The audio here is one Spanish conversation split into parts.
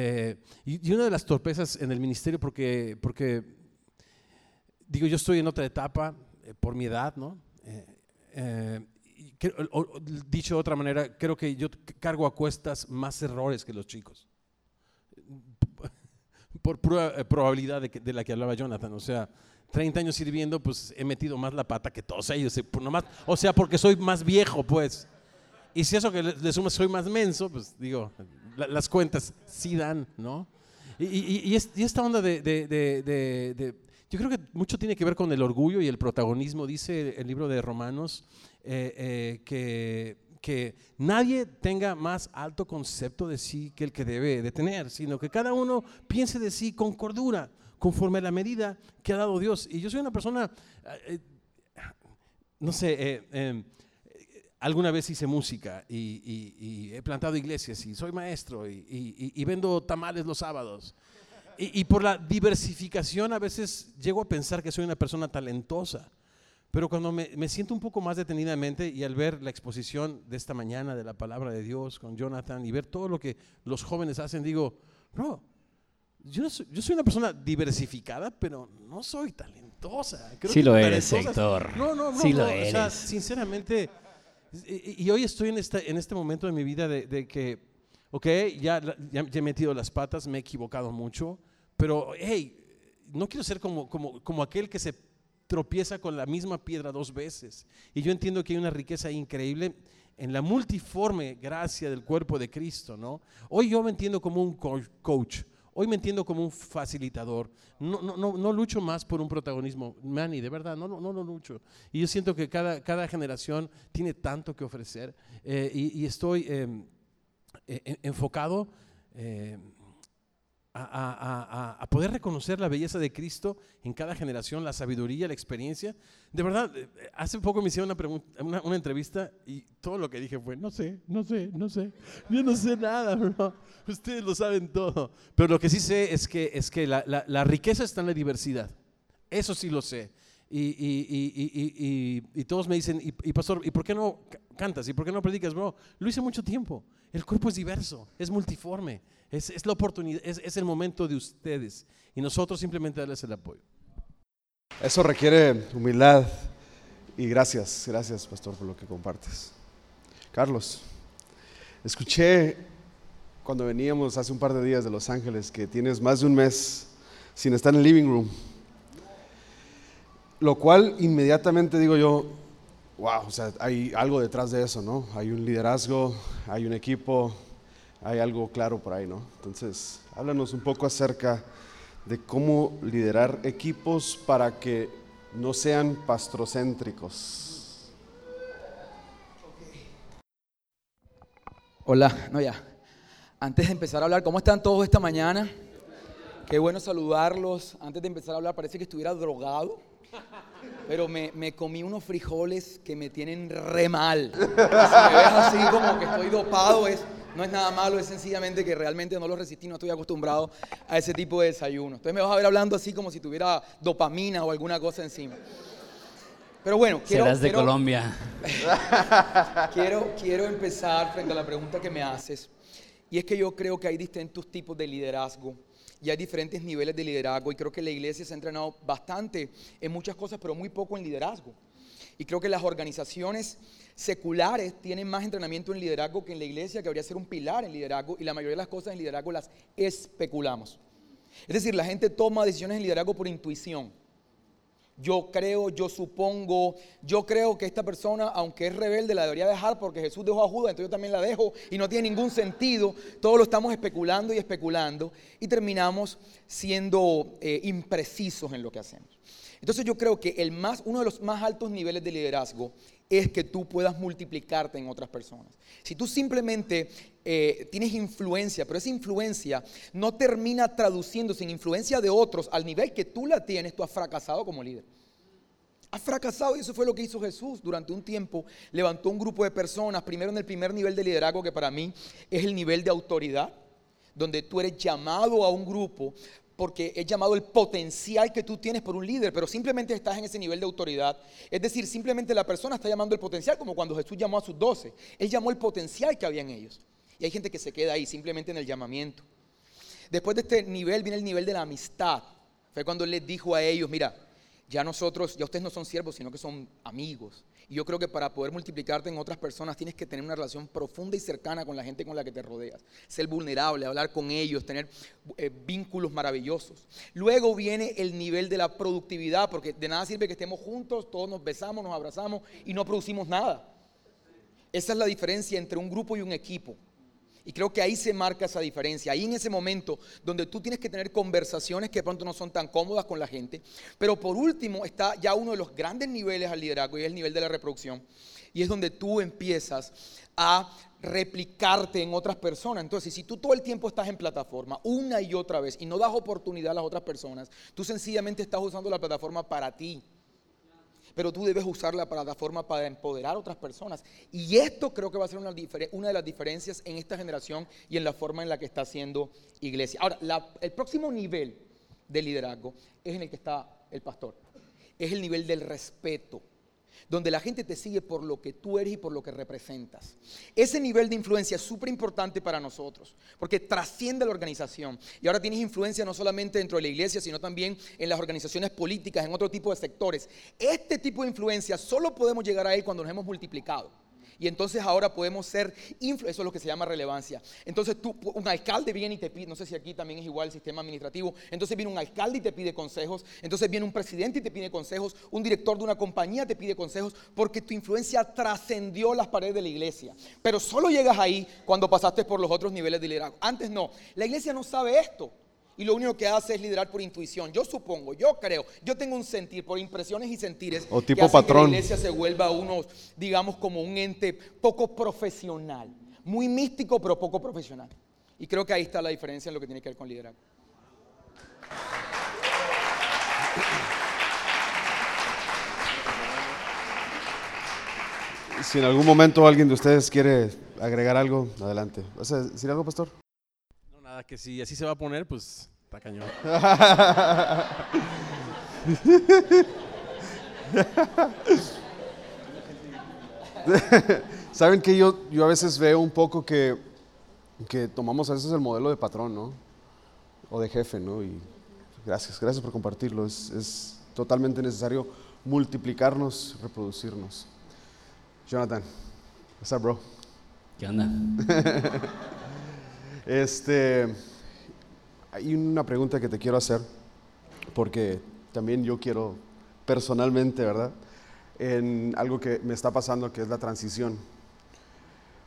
Eh, y, una de las torpezas en el ministerio, porque, porque digo, yo estoy en otra etapa eh, por mi edad, ¿no? dicho de otra manera, creo que yo cargo a cuestas más errores que los chicos. Por pura probabilidad de, de la que hablaba Jonathan. O sea, 30 años sirviendo, pues he metido más la pata que todos ellos. Eh, o sea, porque soy más viejo, pues. Y si eso que le, sumo soy más menso, pues digo, las cuentas sí dan, ¿no? Y, esta onda de, Yo creo que mucho tiene que ver con el orgullo y el protagonismo. Dice el libro de Romanos eh, eh, que, nadie tenga más alto concepto de sí que el que debe de tener, sino que cada uno piense de sí con cordura conforme a la medida que ha dado Dios. Y yo soy una persona, eh, no sé, em, alguna vez hice música y, he plantado iglesias y soy maestro y, vendo tamales los sábados. Y, por la diversificación a veces llego a pensar que soy una persona talentosa. Pero cuando me, me, siento un poco más detenidamente y al ver la exposición de esta mañana de la palabra de Dios con Jonathan y ver todo lo que los jóvenes hacen, digo, no, yo, soy, yo soy una persona diversificada, pero no soy talentosa. sí lo eres, Héctor. No, no, no. Sí lo eres. O sea, sinceramente, y, hoy estoy en este, en este momento de mi vida de, que, ok, ya, ya, he metido las patas, me he equivocado mucho, pero hey, no quiero ser como, como, como aquel que se tropieza con la misma piedra dos veces. Y yo entiendo que hay una riqueza increíble en la multiforme gracia del cuerpo de Cristo, ¿no? Hoy yo me entiendo como un coach Hoy me entiendo como un facilitador. No, no, no, no lucho más por un protagonismo. Manny, de verdad, no, no, no, lucho. Y yo siento que cada, cada generación tiene tanto que ofrecer eh, y, estoy em, e, enfocado eh, a, poder reconocer la belleza de Cristo en cada generación, la sabiduría, la experiencia. De verdad, eh, hace poco me hicieron una, entrevista y todo lo que dije fue, no sé, no sé, no sé, yo no sé nada, bro. Ustedes lo saben todo. Pero lo que sí sé es que, es que la, riqueza está en la diversidad. Eso sí lo sé. Y, y, y, y, todos me dicen, y, pastor, ¿y por qué no cantas? ¿Y por qué no predicas? Bro, lo hice mucho tiempo. El cuerpo es diverso, es multiforme. Es, la oportunidad, es, el momento de ustedes y nosotros simplemente darles el apoyo. Eso requiere humildad y gracias, gracias pastor por lo que compartes. Carlos, escuché cuando veníamos hace un par de días de Los Ángeles que tienes más de un mes sin estar en el living room, lo cual inmediatamente digo yo, wow, o sea, hay algo detrás de eso, ¿no? Hay un liderazgo, hay un equipo, hay algo claro por ahí, ¿no? Entonces, háblanos un poco acerca de cómo liderar equipos para que no sean pastrocéntricos. Hola, no ya. Antes de empezar a hablar, ¿cómo están todos esta mañana? Qué bueno saludarlos. Antes de empezar a hablar, parece que estuviera drogado, pero me, me comí unos frijoles que me tienen re mal. Si me ves así como que estoy dopado, es no es nada malo, es sencillamente que realmente no lo resistí, no estoy acostumbrado a ese tipo de desayuno. Entonces me vas a ver hablando así como si tuviera dopamina o alguna cosa encima. Pero bueno, quiero... Serás de Colombia. quiero, quiero empezar frente a la pregunta que me haces. Y es que yo creo que hay distintos tipos de liderazgo y hay diferentes niveles de liderazgo y creo que la iglesia se ha entrenado bastante en muchas cosas, pero muy poco en liderazgo. Y creo que las organizaciones seculares tienen más entrenamiento en liderazgo que en la iglesia, que habría ser un pilar en liderazgo, y la mayoría de las cosas en liderazgo las especulamos. Es decir, la gente toma decisiones en liderazgo por intuición. Yo creo, yo supongo, yo creo que esta persona, aunque es rebelde, la debería dejar porque Jesús dejó a Judas, entonces yo también la dejo y no tiene ningún sentido. Todo lo estamos especulando y especulando y terminamos siendo eh, imprecisos en lo que hacemos. Entonces yo creo que el más, uno de los más altos niveles de liderazgo es que tú puedas multiplicarte en otras personas. Si tú simplemente eh, tienes influencia, pero esa influencia no termina traduciéndose en influencia de otros al nivel que tú la tienes, tú has fracasado como líder. Has fracasado y eso fue lo que hizo Jesús durante un tiempo. Levantó un grupo de personas, primero en el primer nivel de liderazgo que para mí es el nivel de autoridad, donde tú eres llamado a un grupo porque es llamado el potencial que tú tienes por un líder, pero simplemente estás en ese nivel de autoridad. Es decir, simplemente la persona está llamando el potencial, como cuando Jesús llamó a sus doce. Él llamó el potencial que había en ellos. Y hay gente que se queda ahí, simplemente en el llamamiento. Después de este nivel viene el nivel de la amistad. Fue cuando él les dijo a ellos, mira, ya nosotros, ya ustedes no son siervos, sino que son amigos. Y yo creo que para poder multiplicarte en otras personas tienes que tener una relación profunda y cercana con la gente con la que te rodeas. Ser vulnerable, hablar con ellos, tener eh, vínculos maravillosos. Luego viene el nivel de la productividad, porque de nada sirve que estemos juntos, todos nos besamos, nos abrazamos y no producimos nada. Esa es la diferencia entre un grupo y un equipo. Y creo que ahí se marca esa diferencia. Ahí en ese momento donde tú tienes que tener conversaciones que de pronto no son tan cómodas con la gente. Pero por último está ya uno de los grandes niveles al liderazgo y es el nivel de la reproducción. Y es donde tú empiezas a replicarte en otras personas. Entonces, si tú todo el tiempo estás en plataforma una y otra vez y no das oportunidad a las otras personas, tú sencillamente estás usando la plataforma para ti pero tú debes usar la plataforma para empoderar a otras personas. Y esto creo que va a ser una, de las diferencias en esta generación y en la forma en la que está haciendo iglesia. Ahora, el próximo nivel de liderazgo es en el que está el pastor. Es el nivel del respeto donde la gente te sigue por lo que tú eres y por lo que representas. Ese nivel de influencia es súper importante para nosotros, porque trasciende la organización. Y ahora tienes influencia no solamente dentro de la iglesia, sino también en las organizaciones políticas, en otro tipo de sectores. Este tipo de influencia solo podemos llegar a él cuando nos hemos multiplicado. Y entonces ahora podemos ser, eso es lo que se llama relevancia. Entonces tú, un alcalde viene y te pide, no sé si aquí también es igual el sistema administrativo, entonces viene un alcalde y te pide consejos, entonces viene un presidente y te pide consejos, un director de una compañía te pide consejos, porque tu influencia trascendió las paredes de la iglesia. Pero solo llegas ahí cuando pasaste por los otros niveles de liderazgo. Antes no, la iglesia no sabe esto y lo único que hace es liderar por intuición. Yo supongo, yo creo, yo tengo un sentir por impresiones y sentires o tipo que patrón. que la iglesia se vuelva uno, digamos, como un ente poco profesional, muy místico pero poco profesional. Y creo que ahí está la diferencia en lo que tiene que ver con liderazgo. Si en algún momento alguien de ustedes quiere agregar algo, adelante. ¿Vas a decir algo, pastor? Que si así se va a poner, pues está cañón. Saben que yo, yo a veces veo un poco que, que tomamos a veces el modelo de patrón, ¿no? O de jefe, ¿no? Y gracias, gracias por compartirlo. Es, es totalmente necesario multiplicarnos, reproducirnos. Jonathan, what's up, bro? ¿Qué onda? Este, hay una pregunta que te quiero hacer, porque también yo quiero personalmente, ¿verdad? En algo que me está pasando, que es la transición.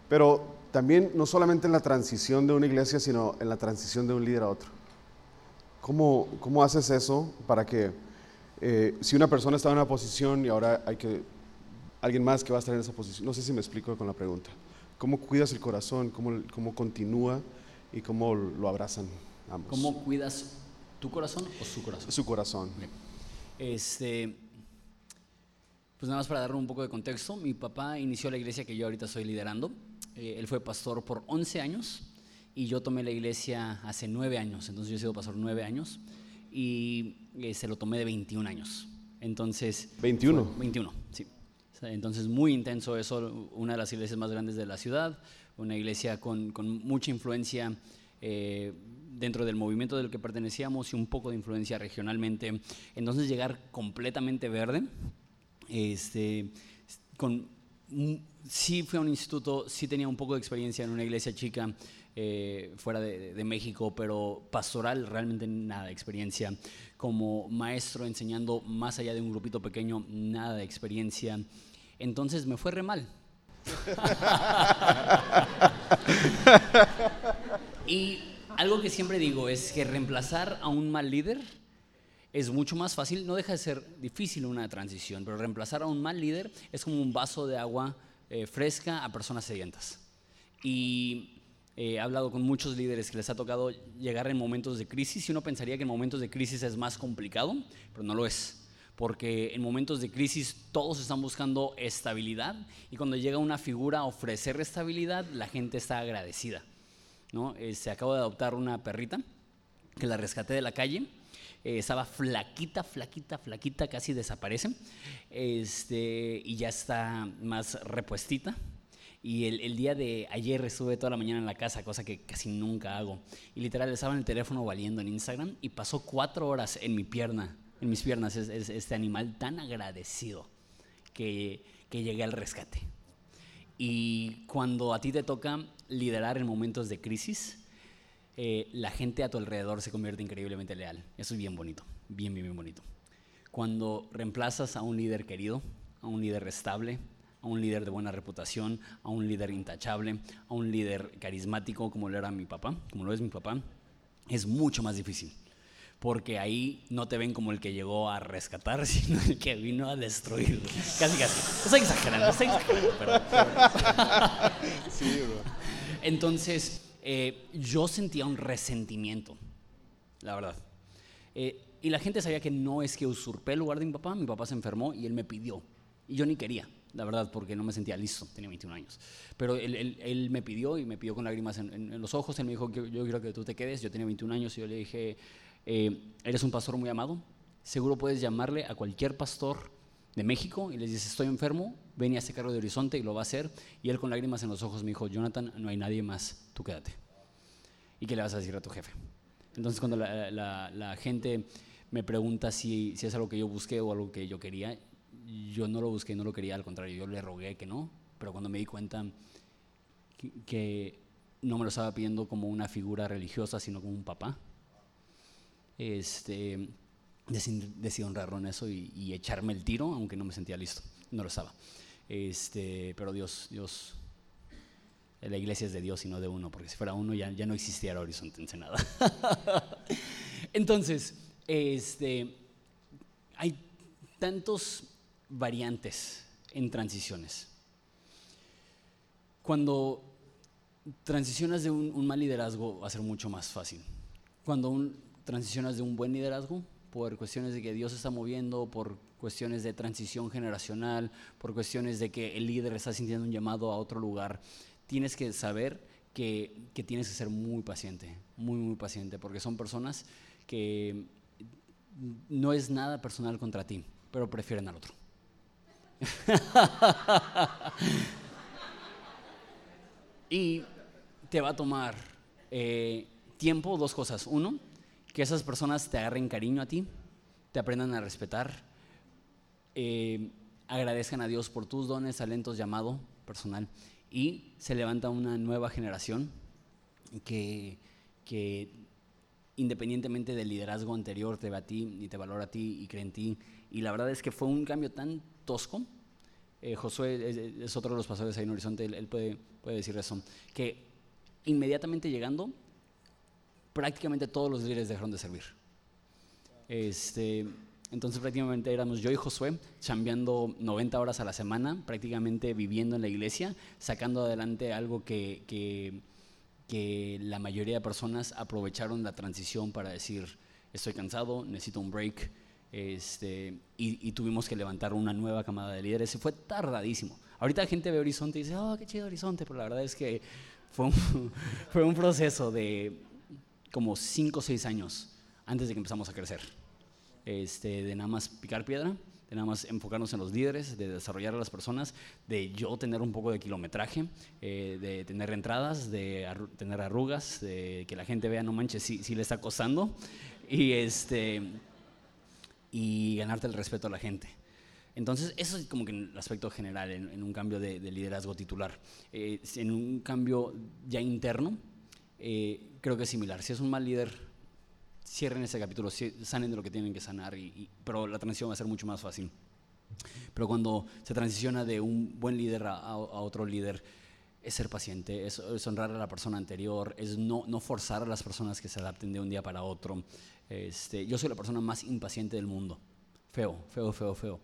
Pero también no solamente en la transición de una iglesia, sino en la transición de un líder a otro. ¿Cómo, cómo haces eso para que eh, si una persona está en una posición y ahora hay que alguien más que va a estar en esa posición? No sé si me explico con la pregunta. ¿Cómo cuidas el corazón? ¿Cómo, cómo continúa? Y cómo lo abrazan ambos. ¿Cómo cuidas tu corazón o su corazón? Su corazón. Este, pues nada más para darle un poco de contexto, mi papá inició la iglesia que yo ahorita estoy liderando. Eh, él fue pastor por 11 años y yo tomé la iglesia hace 9 años. Entonces yo he sido pastor 9 años y eh, se lo tomé de 21 años. Entonces... 21. 21, sí. Entonces muy intenso eso, una de las iglesias más grandes de la ciudad una iglesia con, mucha influencia eh, dentro del movimiento del que pertenecíamos y un poco de influencia regionalmente. Entonces llegar completamente verde, este, con, sí fui a un instituto, sí tenía un poco de experiencia en una iglesia chica eh, fuera de, México, pero pastoral realmente nada de experiencia. Como maestro enseñando más allá de un grupito pequeño, nada de experiencia. Entonces me fue re mal y algo que siempre digo es que reemplazar a un mal líder es mucho más fácil, no deja de ser difícil una transición, pero reemplazar a un mal líder es como un vaso de agua eh, fresca a personas sedientas. Y eh, he hablado con muchos líderes que les ha tocado llegar en momentos de crisis y uno pensaría que en momentos de crisis es más complicado, pero no lo es porque en momentos de crisis todos están buscando estabilidad y cuando llega una figura a ofrecer estabilidad, la gente está agradecida. ¿no? Eh, se acaba de adoptar una perrita que la rescaté de la calle. Eh, estaba flaquita, flaquita, flaquita, casi desaparece. Este, y ya está más repuestita. Y el, el, día de ayer estuve toda la mañana en la casa, cosa que casi nunca hago. Y literal estaba en el teléfono valiendo en Instagram y pasó cuatro horas en mi pierna, en mis piernas, es, es, este animal tan agradecido que, que llegué al rescate. Y cuando a ti te toca liderar en momentos de crisis, eh, la gente a tu alrededor se convierte increíblemente leal. Eso es bien bonito, bien, bien, bien bonito. Cuando reemplazas a un líder querido, a un líder estable, a un líder de buena reputación, a un líder intachable, a un líder carismático como lo era mi papá, como lo es mi papá, es mucho más difícil. Porque ahí no te ven como el que llegó a rescatar, sino el que vino a destruir. Casi, casi. Estoy exagerando, estoy exagerando, pero. sí, bro. Entonces, eh, yo sentía un resentimiento, la verdad. Eh, y la gente sabía que no es que usurpé el lugar de mi papá, mi papá se enfermó y él me pidió. Y yo ni quería, la verdad, porque no me sentía listo, tenía 21 años. Pero él, él, me pidió y me pidió con lágrimas en, los ojos, él me dijo que yo quiero que tú te quedes, yo tenía 21 años y yo le dije, eh, eres un pastor muy amado, seguro puedes llamarle a cualquier pastor de México y les dices, estoy enfermo, ven y hace cargo de Horizonte y lo va a hacer. Y él con lágrimas en los ojos me dijo, Jonathan, no hay nadie más, tú quédate. ¿Y qué le vas a decir a tu jefe? Entonces cuando la, la, gente me pregunta si, si, es algo que yo busqué o algo que yo quería, yo no lo busqué, no lo quería, al contrario, yo le rogué que no, pero cuando me di cuenta que, no me lo estaba pidiendo como una figura religiosa, sino como un papá, este, decidí honrarlo en eso y, echarme el tiro, aunque no me sentía listo, no lo estaba. Este, pero Dios, Dios, la iglesia es de Dios y no de uno, porque si fuera uno ya, ya no existiera Horizonte Ensenada. Entonces, este, hay tantos variantes en transiciones. Cuando transicionas de un, mal liderazgo va a ser mucho más fácil. Cuando transicionas de un buen liderazgo, por cuestiones de que Dios está moviendo, por cuestiones de transición generacional, por cuestiones de que el líder está sintiendo un llamado a otro lugar, tienes que saber que, tienes que ser muy paciente, muy, muy paciente, porque son personas que no es nada personal contra ti, pero prefieren al otro. y te va a tomar eh, tiempo, dos cosas. Uno, que esas personas te agarren cariño a ti, te aprendan a respetar, eh, agradezcan a Dios por tus dones, talentos, llamado personal y se levanta una nueva generación que, independientemente del liderazgo anterior te ve a ti y te valora a ti y cree en ti. Y la verdad es que fue un cambio tan tosco. Eh, Josué es, otro de los pastores ahí en Horizonte, él, puede, puede decir eso, que inmediatamente llegando, prácticamente todos los líderes dejaron de servir. Este, entonces prácticamente éramos yo y Josué chambeando 90 horas a la semana, prácticamente viviendo en la iglesia, sacando adelante algo que, que, la mayoría de personas aprovecharon la transición para decir, estoy cansado, necesito un break, este, y, tuvimos que levantar una nueva camada de líderes. Y fue tardadísimo. Ahorita la gente ve Horizonte y dice, oh, qué chido Horizonte, pero la verdad es que fue fue un proceso de como 5 o 6 años antes de que empezamos a crecer este, de nada más picar piedra, de nada más enfocarnos en los líderes, de desarrollar a las personas, de yo tener un poco de kilometraje, eh, de tener entradas, de tener arrugas, de que la gente vea, no manches, si, le está costando, y, este, y ganarte el respeto a la gente. Entonces, eso es como que en el aspecto general, en, un cambio de, liderazgo titular. Eh, en un cambio ya interno, eh, creo que es similar. Si es un mal líder, cierren ese capítulo, sanen de lo que tienen que sanar, y, pero la transición va a ser mucho más fácil. Pero cuando se transiciona de un buen líder a, otro líder, es ser paciente, es, honrar a la persona anterior, es no, no, forzar a las personas que se adapten de un día para otro. Este, yo soy la persona más impaciente del mundo, feo, feo, feo, feo.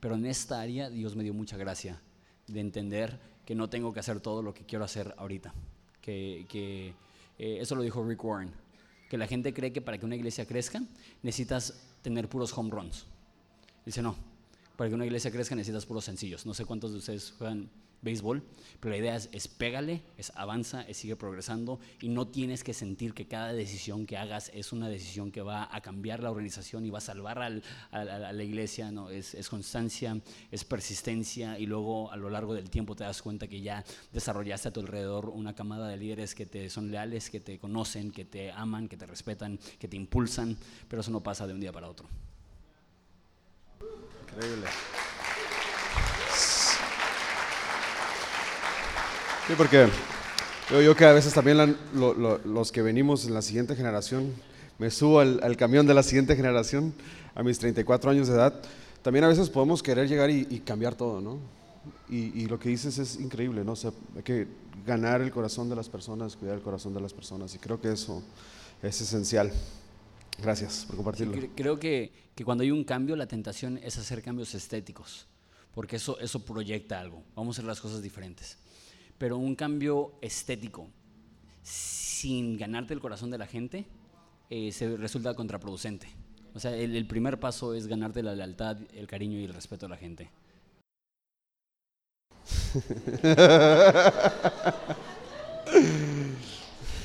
Pero en esta área Dios me dio mucha gracia de entender que no tengo que hacer todo lo que quiero hacer ahorita. Que, que eh, eso lo dijo Rick Warren que la gente cree que para que una iglesia crezca necesitas tener puros home runs. Dice, no, para que una iglesia crezca necesitas puros sencillos. No sé cuántos de ustedes juegan béisbol, pero la idea es, es pégale, es avanza, es sigue progresando y no tienes que sentir que cada decisión que hagas es una decisión que va a cambiar la organización y va a salvar al- a, a- a la iglesia, no, es, es constancia, es persistencia y luego a lo largo del tiempo te das cuenta que ya desarrollaste a tu alrededor una camada de líderes que te son leales, que te conocen, que te aman, que te respetan, que te impulsan, pero eso no pasa de un día para otro. Increíble. Sí, porque yo, yo que a veces también la- lo- lo- los que venimos en la siguiente generación, me subo al, al camión de la siguiente generación a mis 34 años de edad, también a veces podemos querer llegar y, y cambiar todo, ¿no? Y, y lo que dices es increíble, ¿no? O sea, hay que ganar el corazón de las personas, cuidar el corazón de las personas, y creo que eso es esencial. Gracias por compartirlo. Cre- Creo que, que cuando hay un cambio, la tentación es hacer cambios estéticos, porque eso, eso proyecta algo. Vamos a hacer las cosas diferentes. Pero un cambio estético, sin ganarte el corazón de la gente, eh, se resulta contraproducente. O sea, el, el primer paso es ganarte la lealtad, el cariño y el respeto de la gente.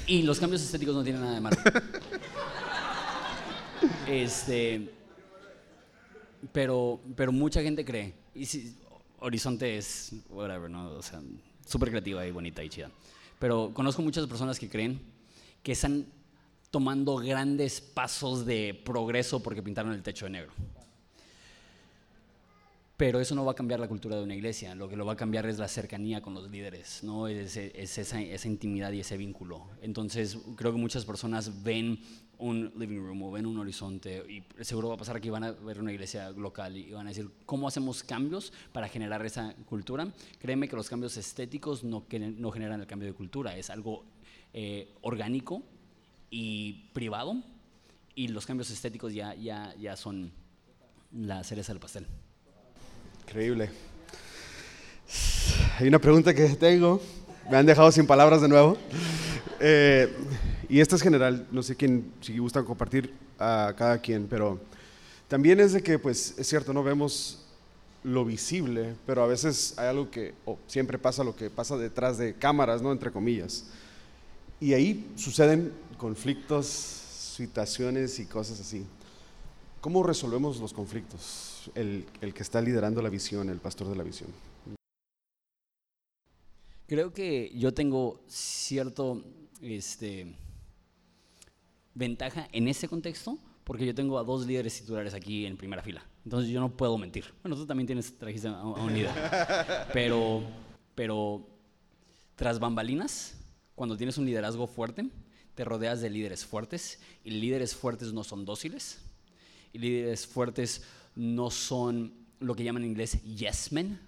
Y los cambios estéticos no tienen nada de malo. Este, pero, pero mucha gente cree, y si, Horizonte es, whatever, ¿no? O sea, súper creativa y bonita y chida. Pero conozco muchas personas que creen que están tomando grandes pasos de progreso porque pintaron el techo de negro. Pero eso no va a cambiar la cultura de una iglesia. Lo que lo va a cambiar es la cercanía con los líderes, ¿no? Es, es esa, esa intimidad y ese vínculo. Entonces, creo que muchas personas ven un living room o ven un horizonte y seguro va a pasar que van a ver una iglesia local y van a decir, ¿cómo hacemos cambios para generar esa cultura? Créeme que los cambios estéticos no, no generan el cambio de cultura. Es algo eh, orgánico y privado y los cambios estéticos ya, ya, ya son la cereza del pastel. Increíble. Hay una pregunta que tengo. Me han dejado sin palabras de nuevo. Eh, y esta es general. No sé quién, si gustan compartir a cada quien, pero también es de que, pues, es cierto, no vemos lo visible, pero a veces hay algo que, o siempre pasa lo que pasa detrás de cámaras, ¿no? Entre comillas. Y ahí suceden conflictos, situaciones y cosas así. ¿Cómo resolvemos los conflictos? El, el que está liderando la visión, el pastor de la visión. Creo que yo tengo cierto este, ventaja en ese contexto porque yo tengo a dos líderes titulares aquí en primera fila. Entonces yo no puedo mentir. Bueno, tú también tienes, trajiste a, un líder. Pero, pero tras bambalinas, cuando tienes un liderazgo fuerte, te rodeas de líderes fuertes y líderes fuertes no son dóciles y líderes fuertes no son lo que llaman en inglés yes men,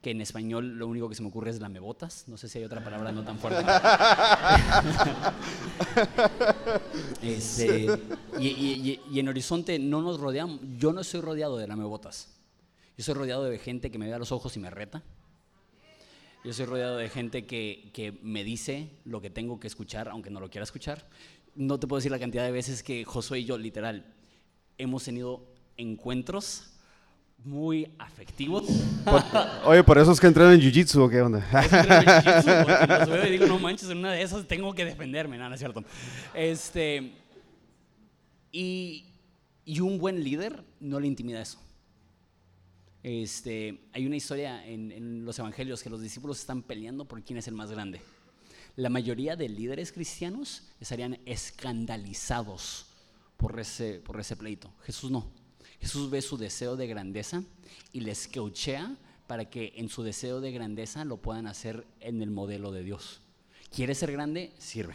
que en español lo único que se me ocurre es lamebotas. No sé si hay otra palabra no tan fuerte. Este, y, y- en Horizonte no nos rodeamos. Yo no estoy rodeado de lamebotas. Yo soy rodeado de gente que me ve a los ojos y me reta. Yo soy rodeado de gente que, que me dice lo que tengo que escuchar, aunque no lo quiera escuchar. No te puedo decir la cantidad de veces que Josué y yo, literal, hemos tenido encuentros muy afectivos. Oye, por eso es que entraron en Jiu-Jitsu o qué onda. Porque los veo y digo, no manches, en una de esas tengo que defenderme, nada, no es cierto. Este, y, y un buen líder no le intimida eso. Este, hay una historia en, en los evangelios que los discípulos están peleando por quién es el más grande. La mayoría de líderes cristianos estarían escandalizados por ese, por ese pleito. Jesús no. Jesús ve su deseo de grandeza y les coachea para que en su deseo de grandeza lo puedan hacer en el modelo de Dios. ¿Quieres ser grande? Sirve.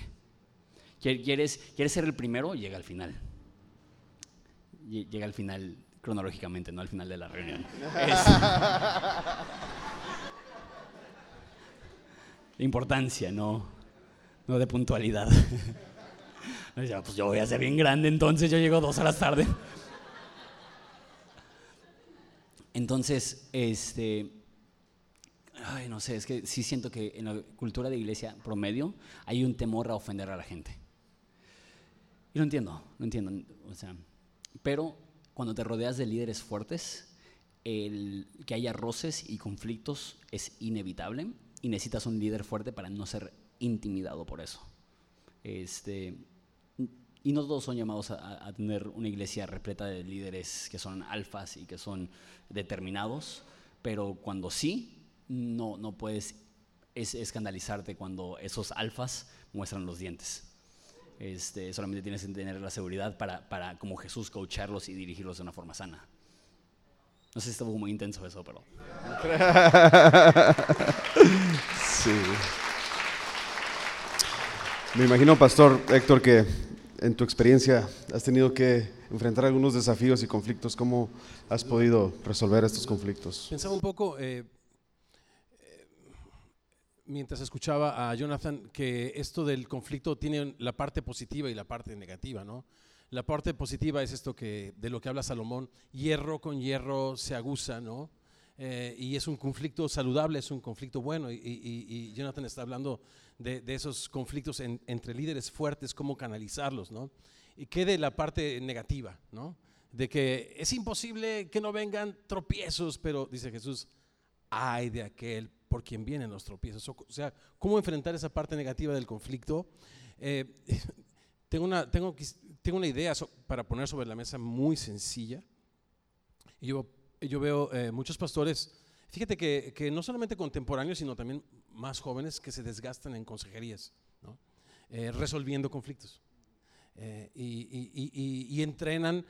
¿Quie- ¿Quieres, ¿Quieres ser el primero? Llega al final. Lle- Llega al final cronológicamente, no al final de la reunión. Importancia, no, no de puntualidad. Ya, pues yo voy a ser bien grande, entonces yo llego dos horas tarde. Entonces, este, ay, no sé, es que sí siento que en la cultura de iglesia promedio hay un temor a ofender a la gente. Y lo entiendo, lo entiendo, o sea, pero cuando te rodeas de líderes fuertes, el que haya roces y conflictos es inevitable y necesitas un líder fuerte para no ser intimidado por eso. Este, y no todos son llamados a, tener una iglesia repleta de líderes que son alfas y que son determinados, pero cuando sí, no, no puedes escandalizarte cuando esos alfas muestran los dientes. Este, solamente tienes que tener la seguridad para, para, como Jesús, coacharlos y dirigirlos de una forma sana. No sé si estuvo muy intenso eso, pero... sí. Me imagino, Pastor Héctor, que en tu experiencia has tenido que enfrentar algunos desafíos y conflictos. ¿Cómo has podido resolver estos conflictos? Pensaba un poco, eh, eh, mientras escuchaba a Jonathan, que esto del conflicto tiene la parte positiva y la parte negativa, ¿no? La parte positiva es esto que de lo que habla Salomón, hierro con hierro se aguza, ¿no? Eh, y es un conflicto saludable, es un conflicto bueno. Y, Jonathan está hablando de, esos conflictos entre líderes fuertes, cómo canalizarlos, ¿no? Y quede la parte negativa, ¿no? De que es imposible que no vengan tropiezos, pero dice Jesús, ay de aquel por quien vienen los tropiezos. O sea, cómo enfrentar esa parte negativa del conflicto. Eh, tengo, una, tengo, tengo una idea para poner sobre la mesa muy sencilla. Y yo yo veo eh, muchos pastores, fíjate que, no solamente contemporáneos, sino también más jóvenes que se desgastan en consejerías, eh, resolviendo conflictos. Eh, y, entrenan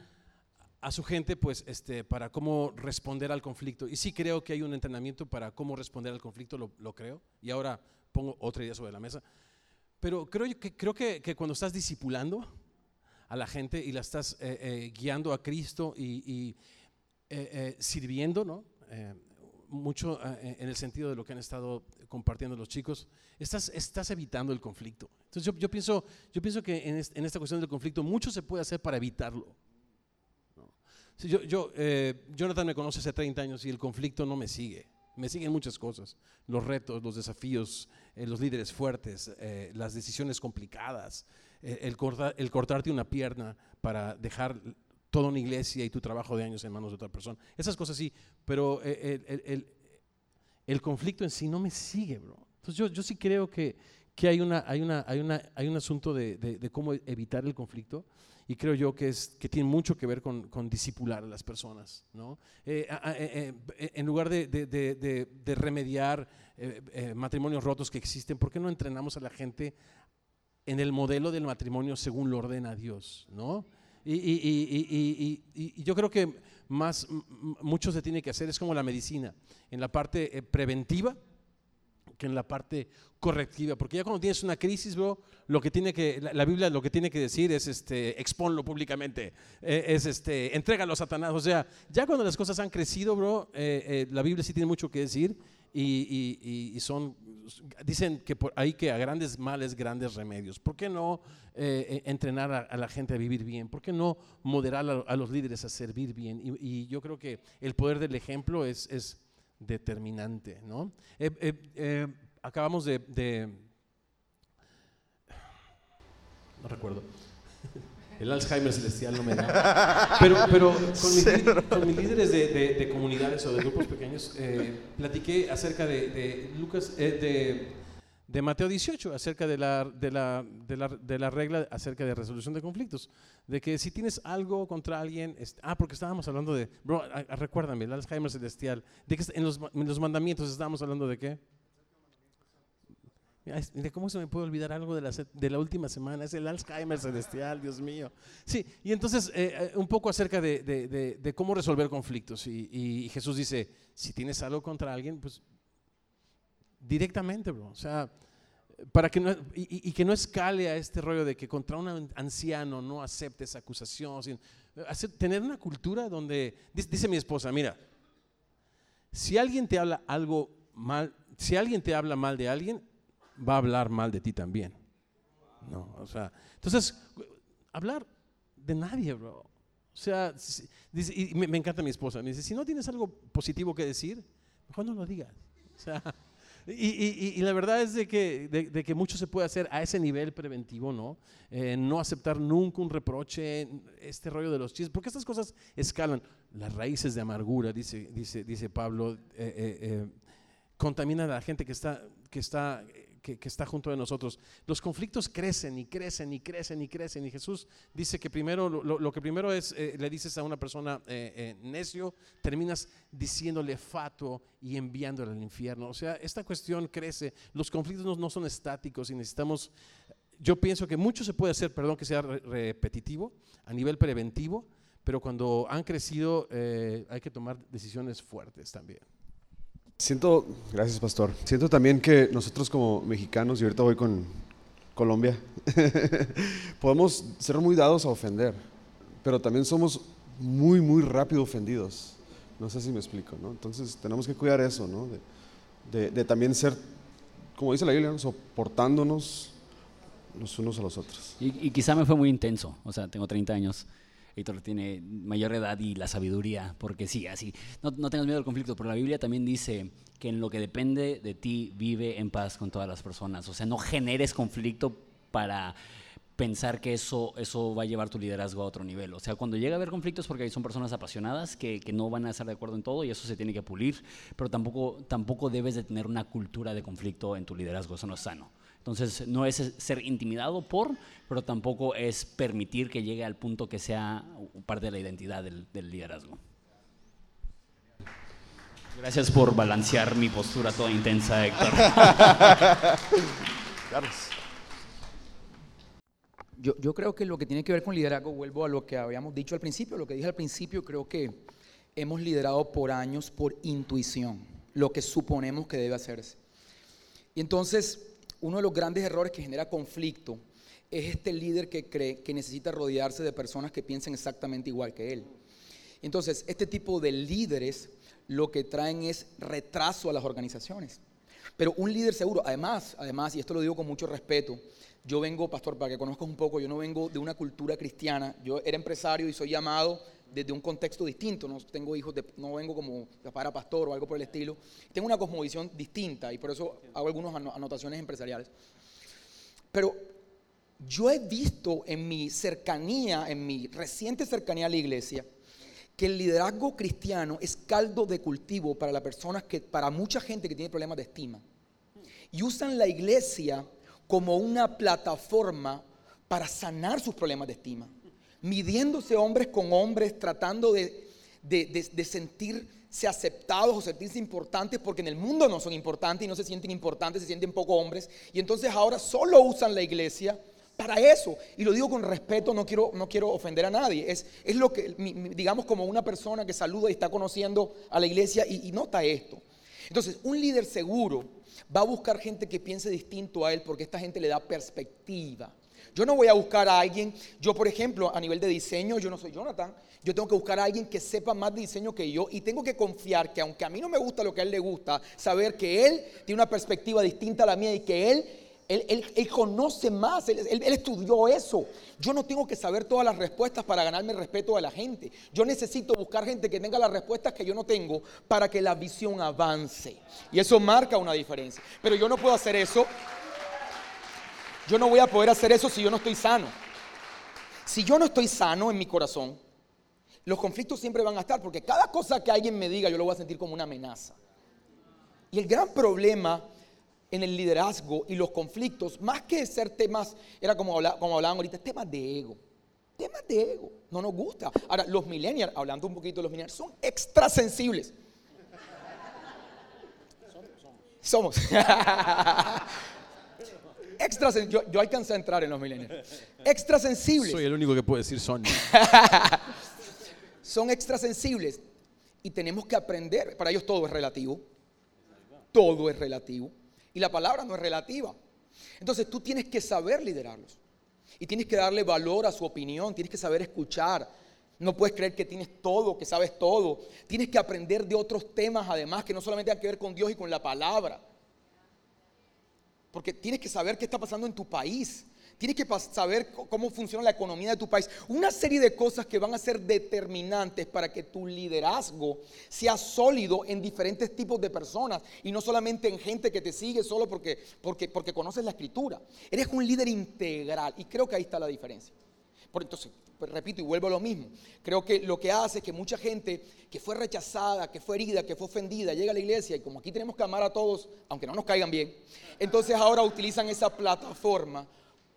a su gente pues este, para cómo responder al conflicto. Y sí creo que hay un entrenamiento para cómo responder al conflicto, lo, creo. Y ahora pongo otra idea sobre la mesa. Pero creo que, creo que, cuando estás discipulando a la gente y la estás guiando a Cristo y, eh, eh, sirviendo, ¿no? Eh, mucho en el sentido de lo que han estado compartiendo los chicos, estás, estás evitando el conflicto. Entonces yo, yo pienso, yo pienso que en, esta cuestión del conflicto mucho se puede hacer para evitarlo. yo, yo Jonathan me conoce hace 30 años y el conflicto no me sigue. Me siguen muchas cosas, los retos, los desafíos, los líderes fuertes, las decisiones complicadas, el, cortar, el cortarte una pierna para dejar toda una iglesia y tu trabajo de años en manos de otra persona. Esas cosas sí, pero eh, el, conflicto en sí no me sigue, bro. Entonces yo, yo sí creo que, que hay, una, hay, una, hay, una, hay un asunto de, de, cómo evitar el conflicto y creo yo que, es, que tiene mucho que ver con, con disipular a las personas. ¿no? Eh, eh, en lugar de, de remediar matrimonios rotos que existen, ¿por qué no entrenamos a la gente en el modelo del matrimonio según lo ordena Dios? ¿no? Y, yo creo que más, mucho se tiene que hacer, es como la medicina, en la parte eh, preventiva que en la parte correctiva, porque ya cuando tienes una crisis, bro, lo que tiene que, la, Biblia lo que tiene que decir es, este, exponlo públicamente, eh, es, este, entrégalo a Satanás, o sea, ya cuando las cosas han crecido, bro, eh, la Biblia sí tiene mucho que decir y, son, dicen que por ahí que a grandes males, grandes remedios. ¿Por qué no eh, eh, entrenar a, la gente a vivir bien? ¿Por qué no moderar a, los líderes a servir bien? Y, yo creo que el poder del ejemplo es, determinante, ¿no? Eh, acabamos de, no recuerdo. El Alzheimer celestial no me da. Pero, pero con, mis, líderes de, comunidades o de grupos pequeños eh, platiqué acerca de, Lucas, eh, de, Mateo 18, acerca de la, de, la, de, la, regla acerca de resolución de conflictos. De que si tienes algo contra alguien, ah, porque estábamos hablando de, bro, recuérdame, el Alzheimer celestial, de que en los, en los mandamientos estábamos hablando de qué? ¿Cómo se me puede olvidar algo de la, de la última semana? Es el Alzheimer celestial, Dios mío. Sí, y entonces eh, eh, un poco acerca de, de, cómo resolver conflictos. Y, Jesús dice, si tienes algo contra alguien, pues directamente, bro. O sea, para que no, y, que no escale a este rollo de que contra un anciano no aceptes acusación. tener una cultura donde, dice mi esposa, mira, si alguien te habla algo mal, si alguien te habla mal de alguien, va a hablar mal de ti también. No, o sea, entonces, hablar de nadie, bro. O sea, y me, encanta mi esposa, me dice, si no tienes algo positivo que decir, mejor no lo digas. O sea, Y, y- y la verdad es de que, de que mucho se puede hacer a ese nivel preventivo, ¿no? Eh, no aceptar nunca un reproche, este rollo de los chistes, porque estas cosas escalan. Las raíces de amargura, dice, dice, dice Pablo, eh, eh, eh, contaminan a la gente que está, que está, que, está junto de nosotros. Los conflictos crecen y crecen y crecen y crecen. Y Jesús dice que primero, lo, que primero es, eh, le dices a una persona eh, eh, necio, terminas diciéndole fatuo y enviándole al infierno. O sea, esta cuestión crece. Los conflictos no, son estáticos y necesitamos, yo pienso que mucho se puede hacer, perdón que sea re- repetitivo, a nivel preventivo, pero cuando han crecido hay que tomar decisiones fuertes también. Siento, gracias pastor, siento también que nosotros como mexicanos, y ahorita voy con Colombia, podemos ser muy dados a ofender, pero también somos muy, muy rápido ofendidos. No sé si me explico, ¿no? Entonces tenemos que cuidar eso, ¿no? De, de- de también ser, como dice la Biblia, ¿no? soportándonos los unos a los otros. Y, y quizá me fue muy intenso, o sea, tengo 30 años. Héctor tiene mayor edad y la sabiduría, porque sí, así, no, no tengas miedo al conflicto, pero la Biblia también dice que en lo que depende de ti, vive en paz con todas las personas. O sea, no generes conflicto para pensar que eso, eso va a llevar tu liderazgo a otro nivel. O sea, cuando llega a haber conflictos porque son personas apasionadas que, que no van a estar de acuerdo en todo y eso se tiene que pulir, pero tampoco, tampoco debes de tener una cultura de conflicto en tu liderazgo, eso no es sano. Entonces, no es ser intimidado por, pero tampoco es permitir que llegue al punto que sea parte de la identidad del, del liderazgo. Gracias por balancear mi postura toda intensa, Héctor. Yo, yo creo que lo que tiene que ver con liderazgo, vuelvo a lo que habíamos dicho al principio, lo que dije al principio, creo que hemos liderado por años por intuición, lo que suponemos que debe hacerse. Y entonces, uno de los grandes errores que genera conflicto es este líder que cree que necesita rodearse de personas que piensen exactamente igual que él. Entonces, este tipo de líderes lo que traen es retraso a las organizaciones. Pero un líder seguro, además, además, y esto lo digo con mucho respeto, yo vengo, pastor, para que conozcas un poco, yo no vengo de una cultura cristiana, yo era empresario y soy llamado desde un contexto distinto, no tengo hijos, de- no vengo como para pastor o algo por el estilo, tengo una cosmovisión distinta y por eso hago algunas ano- anotaciones empresariales. Pero yo he visto en mi cercanía, en mi reciente cercanía a la iglesia, que el liderazgo cristiano es caldo de cultivo para las personas que, para mucha gente que tiene problemas de estima. Y usan la iglesia como una plataforma para sanar sus problemas de estima. Midiéndose hombres con hombres, tratando de, de- de- de sentirse aceptados o sentirse importantes, porque en el mundo no son importantes y no se sienten importantes, se sienten poco hombres. Y entonces ahora solo usan la iglesia para eso. Y lo digo con respeto, no quiero, no quiero ofender a nadie. Es, es lo que, digamos, como una persona que saluda y está conociendo a la iglesia y, y nota esto. Entonces, un líder seguro va a buscar gente que piense distinto a él porque esta gente le da perspectiva. Yo no voy a buscar a alguien, yo por ejemplo, a nivel de diseño, yo no soy Jonathan, yo tengo que buscar a alguien que sepa más de diseño que yo y tengo que confiar que aunque a mí no me gusta lo que a él le gusta, saber que él tiene una perspectiva distinta a la mía y que él, él, él- conoce más, él- él estudió eso. Yo no tengo que saber todas las respuestas para ganarme el respeto de la gente. Yo necesito buscar gente que tenga las respuestas que yo no tengo para que la visión avance. Y eso marca una diferencia. Pero yo no puedo hacer eso yo no voy a poder hacer eso si yo no estoy sano. Si yo no estoy sano en mi corazón, los conflictos siempre van a estar, porque cada cosa que alguien me diga yo lo voy a sentir como una amenaza. Y el gran problema en el liderazgo y los conflictos, más que ser temas, era como, habla- como hablaban ahorita, temas de ego. Temas de ego. No nos gusta. Ahora, los millennials, hablando un poquito de los millennials, son extrasensibles. Somos. Extra, yo, yo alcancé a entrar en los millennials. Extrasensibles. Soy el único que puede decir Sony. Son extrasensibles. Y tenemos que aprender. Para ellos todo es relativo. Todo es relativo. Y la palabra no es relativa. Entonces tú tienes que saber liderarlos. Y tienes que darle valor a su opinión. Tienes que saber escuchar. No puedes creer que tienes todo, que sabes todo. Tienes que aprender de otros temas además que no solamente tienen que ver con Dios y con la palabra. Porque tienes que saber qué está pasando en tu país. tienes que saber cómo funciona la economía de tu país. Una serie de cosas que van a ser determinantes para que tu liderazgo sea sólido en diferentes tipos de personas y no solamente en gente que te sigue solo porque, porque, porque conoces la escritura. Eres un líder integral y creo que ahí está la diferencia. Por entonces, pues, repito y vuelvo a lo mismo. Creo que lo que hace es que mucha gente que fue rechazada, que fue herida, que fue ofendida, llega a la iglesia y como aquí tenemos que amar a todos, aunque no nos caigan bien, entonces ahora utilizan esa plataforma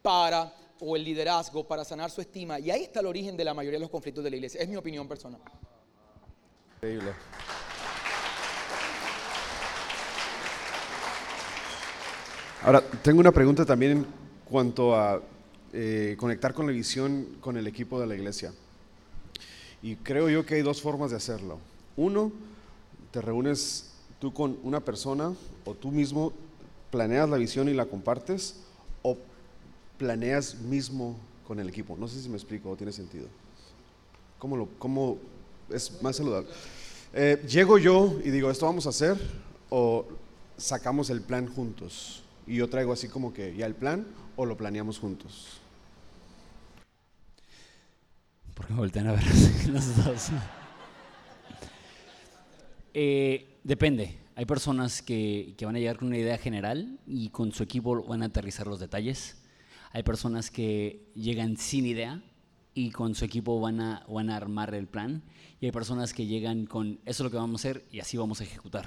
para, o el liderazgo, para sanar su estima. Y ahí está el origen de la mayoría de los conflictos de la iglesia. Es mi opinión personal. Increíble. Ahora, tengo una pregunta también en cuanto a eh, conectar con la visión con el equipo de la iglesia. Y creo yo que hay dos formas de hacerlo. Uno, te reúnes tú con una persona o tú mismo planeas la visión y la compartes o planeas mismo con el equipo. No sé si me explico o tiene sentido. ¿Cómo, cómo es más saludable? Eh, llego yo y digo, esto vamos a hacer o sacamos el plan juntos. Y yo traigo así como que ya el plan o lo planeamos juntos. ¿Por qué me voltean a ver los dos? Eh, depende. Hay personas que, que van a llegar con una idea general y con su equipo van a aterrizar los detalles. Hay personas que llegan sin idea y con su equipo van a, van a armar el plan. Y hay personas que llegan con eso es lo que vamos a hacer y así vamos a ejecutar.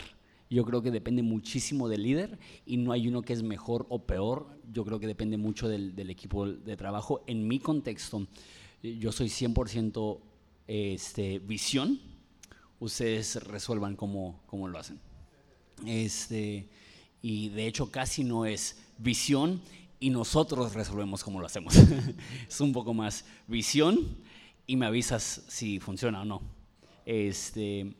Yo creo que depende muchísimo del líder y no hay uno que es mejor o peor. Yo creo que depende mucho del, equipo de trabajo. En mi contexto, yo soy 100% este, visión. Ustedes resuelvan cómo, cómo lo hacen. Este, y de hecho casi no es visión y nosotros resolvemos cómo lo hacemos. es un poco más visión y me avisas si funciona o no. Este,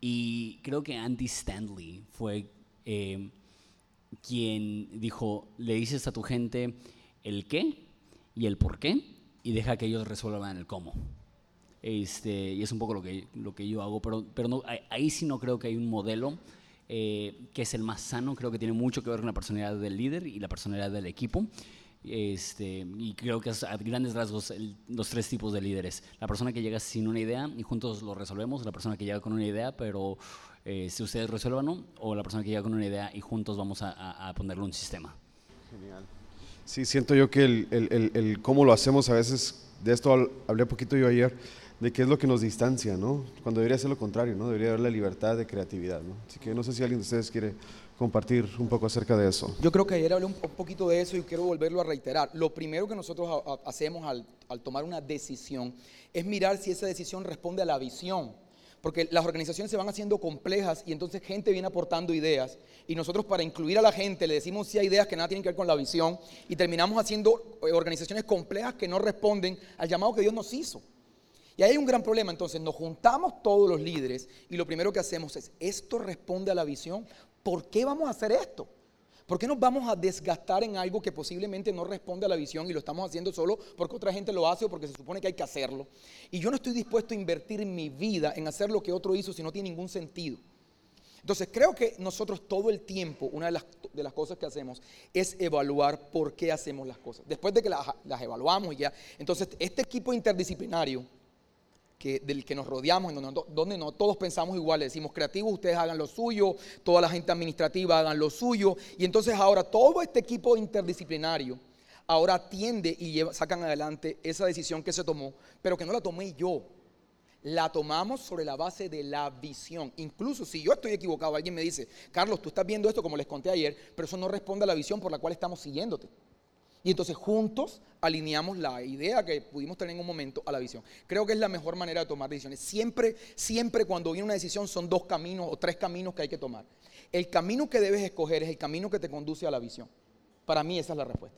y creo que Andy Stanley fue eh, quien dijo, le dices a tu gente el qué y el por qué y deja que ellos resuelvan el cómo. Este, y es un poco lo que, lo que yo hago, pero, pero no, ahí, sí no creo que hay un modelo eh, que es el más sano, creo que tiene mucho que ver con la personalidad del líder y la personalidad del equipo. Este, y creo que a grandes rasgos el- los tres tipos de líderes. La persona que llega sin una idea y juntos lo resolvemos, la persona que llega con una idea, pero eh, si ustedes resuelvan, o la persona que llega con una idea y juntos vamos a, a- a ponerle un sistema. Genial. Sí, siento yo que el, el- el- cómo lo hacemos a veces, de esto hab- hablé poquito yo ayer, de qué es lo que nos distancia, ¿no? Cuando debería ser lo contrario, ¿no? Debería haber la libertad de creatividad, ¿no? Así que no sé si alguien de ustedes quiere compartir un poco acerca de eso. Yo creo que ayer hablé un, poquito de eso y quiero volverlo a reiterar. Lo primero que nosotros hacemos al, tomar una decisión es mirar si esa decisión responde a la visión. Porque las organizaciones se van haciendo complejas y entonces gente viene aportando ideas y nosotros para incluir a la gente le decimos si hay ideas que nada tienen que ver con la visión y terminamos haciendo eh, organizaciones complejas que no responden al llamado que Dios nos hizo. Y ahí hay un gran problema, entonces nos juntamos todos los líderes y lo primero que hacemos es, ¿esto responde a la visión? ¿Por qué vamos a hacer esto? ¿Por qué nos vamos a desgastar en algo que posiblemente no responde a la visión y lo estamos haciendo solo porque otra gente lo hace o porque se supone que hay que hacerlo? Y yo no estoy dispuesto a invertir mi vida en hacer lo que otro hizo si no tiene ningún sentido. Entonces creo que nosotros todo el tiempo, una de las, cosas que hacemos es evaluar por qué hacemos las cosas. Después de que las, las evaluamos y ya, entonces este equipo interdisciplinario que, del que nos rodeamos, en donde, donde no todos pensamos igual, decimos creativos, ustedes hagan lo suyo, toda la gente administrativa hagan lo suyo, y entonces ahora todo este equipo interdisciplinario ahora atiende y sacan adelante esa decisión que se tomó, pero que no la tomé yo, la tomamos sobre la base de la visión. Incluso si yo estoy equivocado, alguien me dice, Carlos, tú estás viendo esto como les conté ayer, pero eso no responde a la visión por la cual estamos siguiéndote. Y entonces juntos alineamos la idea que pudimos tener en un momento a la visión. Creo que es la mejor manera de tomar decisiones. Siempre, siempre cuando viene una decisión son dos caminos o tres caminos que hay que tomar. El camino que debes escoger es el camino que te conduce a la visión. Para mí esa es la respuesta.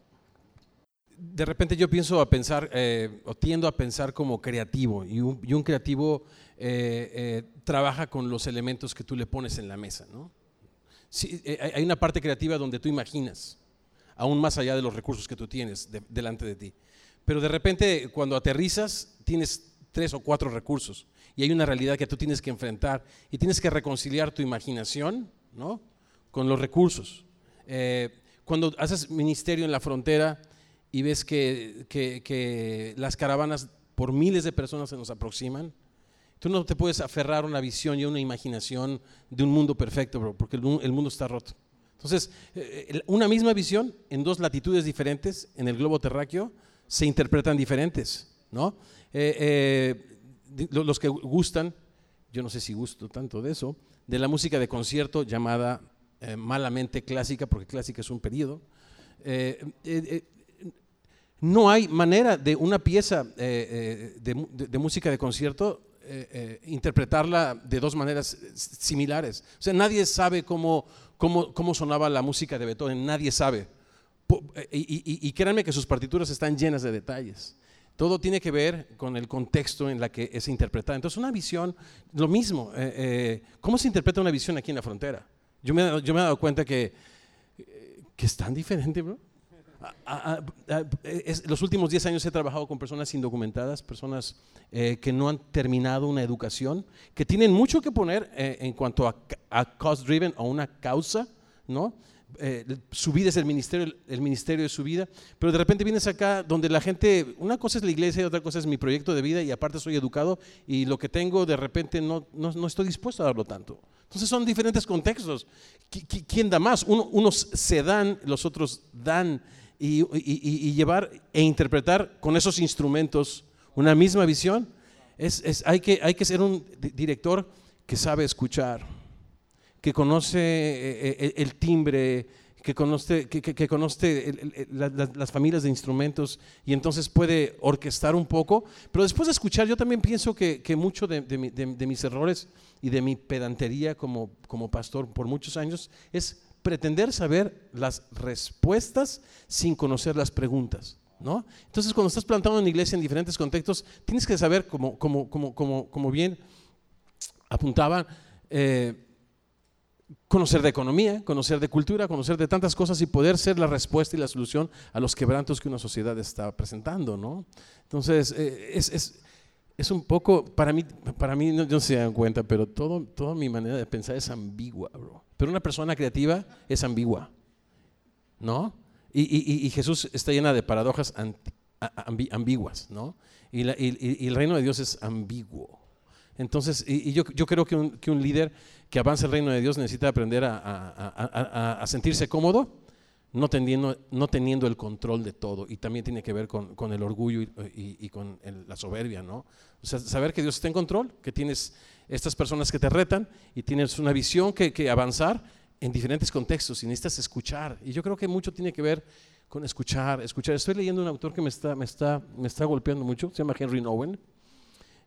de repente yo pienso a pensar, eh, o tiendo a pensar como creativo, y un, creativo eh, eh, trabaja con los elementos que tú le pones en la mesa, ¿no? Sí, hay una parte creativa donde tú imaginas, aún más allá de los recursos que tú tienes de- delante de ti. Pero de repente cuando aterrizas tienes tres o cuatro recursos y hay una realidad que tú tienes que enfrentar y tienes que reconciliar tu imaginación, ¿no? Con los recursos. Eh, cuando haces ministerio en la frontera y ves que, que- las caravanas por miles de personas se nos aproximan, tú no te puedes aferrar a una visión y a una imaginación de un mundo perfecto, porque el mundo está roto. Entonces, eh, el- una misma visión en dos latitudes diferentes en el globo terráqueo se interpretan diferentes, ¿no? Eh, eh, los que gustan, yo no sé si gusto tanto de eso, de la música de concierto llamada eh, malamente clásica, porque clásica es un periodo. eh, eh, eh, no hay manera de una pieza eh, eh, de música de concierto eh, eh, interpretarla de dos maneras eh, similares. O sea, nadie sabe cómo, cómo, cómo sonaba la música de Beethoven, nadie sabe. Y, créanme que sus partituras están llenas de detalles. Todo tiene que ver con el contexto en la que es interpretada. Entonces, una visión, lo mismo. ¿Cómo se interpreta una visión aquí en la frontera? Yo me, yo me he dado cuenta que, que es tan diferente, bro. A- a- a- es- los últimos 10 años he trabajado con personas indocumentadas, personas eh, que no han terminado una educación, que tienen mucho que poner eh, en cuanto a, cost driven o una causa, ¿no? Eh, su vida es el ministerio, el ministerio es su vida, pero de repente vienes acá donde la gente, una cosa es la iglesia y otra cosa es mi proyecto de vida y aparte soy educado y lo que tengo de repente no, no, no estoy dispuesto a darlo tanto. Entonces son diferentes contextos. ¿Qui- qui- ¿Quién da más? Uno- unos se dan, los otros dan. Y, y- y- llevar e interpretar con esos instrumentos una misma visión, es, es- hay, que, hay que ser un di- director que sabe escuchar, que conoce eh, eh, el, timbre, que conoce, que, que- que conoce el- el- el- la- la- las familias de instrumentos y entonces puede orquestar un poco. Pero después de escuchar, yo también pienso que, que mucho de, de de- de mis errores y de mi pedantería como, como pastor por muchos años es pretender saber las respuestas sin conocer las preguntas. ¿no? Entonces, cuando estás plantado en una iglesia en diferentes contextos, tienes que saber, como, como, como, como bien apuntaba, eh, conocer de economía, conocer de cultura, conocer de tantas cosas y poder ser la respuesta y la solución a los quebrantos que una sociedad está presentando, ¿no? Entonces, eh, es, es- es un poco, para mí, para mí no, no se dan cuenta, pero todo, toda mi manera de pensar es ambigua, bro. Pero una persona creativa es ambigua, ¿no? Y, y- y- Jesús está llena de paradojas ambi- ambiguas, ¿no? Y, la- y- el reino de Dios es ambiguo. Entonces, y, yo, yo creo que un, que un líder que avanza el reino de Dios necesita aprender a- a- a- a sentirse cómodo, no teniendo, no teniendo el control de todo. Y también tiene que ver con, con el orgullo y, y- y con el- la soberbia, ¿no? O sea, saber que Dios está en control, que tienes estas personas que te retan y tienes una visión que, que avanzar en diferentes contextos y necesitas escuchar. Y yo creo que mucho tiene que ver con escuchar, escuchar. Estoy leyendo un autor que me está, me está, me está golpeando mucho, se llama Henry Nowen.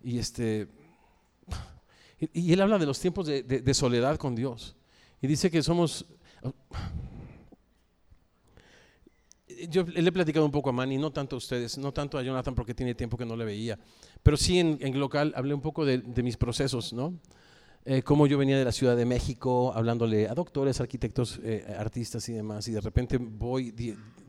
Y este, y, él habla de los tiempos de- de soledad con Dios. Y dice que somos... Yo le he platicado un poco a Manny, no tanto a ustedes, no tanto a Jonathan porque tiene tiempo que no le veía, pero sí en, en local hablé un poco de, de mis procesos, ¿no? Eh, cómo yo venía de la Ciudad de México hablándole a doctores, arquitectos, eh, artistas y demás, y de repente voy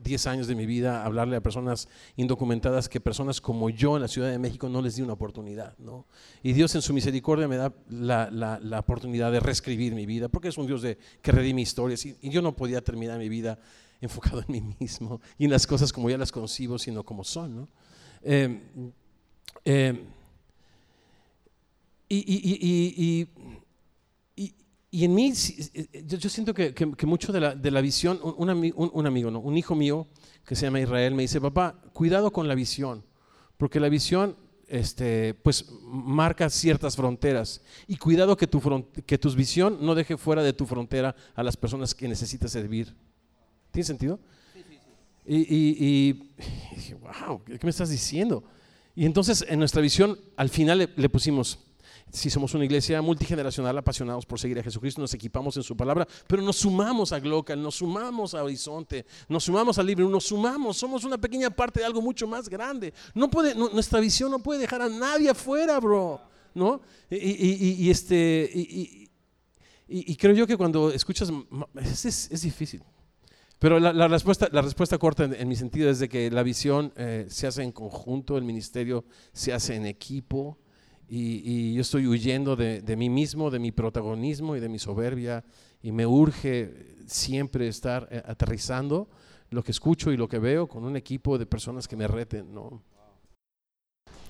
10 años de mi vida a hablarle a personas indocumentadas que personas como yo en la Ciudad de México no les di una oportunidad, ¿no? Y Dios en su misericordia me da la, la- la oportunidad de reescribir mi vida, porque es un Dios de, que redime historias, y, y yo no podía terminar mi vida enfocado en mí mismo y en las cosas como ya las concibo, sino como son, ¿no? Eh, eh, y, y- y- y- en mí, sí, eh, yo, siento que, que- mucho de la, de la visión, un, un un- amigo, ¿no? un hijo mío que se llama Israel, me dice, papá, cuidado con la visión, porque la visión este, pues, marca ciertas fronteras. Y cuidado que tu, que tu visión no deje fuera de tu frontera a las personas que necesitas servir. ¿Tiene sentido? Y, y- y- y dije, wow, ¿qué me estás diciendo? Y entonces en nuestra visión, al final le, le pusimos, si somos una iglesia multigeneracional apasionados por seguir a Jesucristo, nos equipamos en su palabra, pero nos sumamos a Glocal, nos sumamos a Horizonte, nos sumamos a Libre, nos sumamos, somos una pequeña parte de algo mucho más grande. No puede, no- nuestra visión no puede dejar a nadie afuera, bro. ¿No? Y, y- este, y, creo yo que cuando escuchas, es, es- es difícil. Pero la, respuesta, la respuesta corta en, mi sentido es de que la visión eh, se hace en conjunto, el ministerio se hace en equipo y, yo estoy huyendo de, de mí mismo, de mi protagonismo y de mi soberbia y me urge siempre estar eh, aterrizando lo que escucho y lo que veo con un equipo de personas que me reten, ¿no?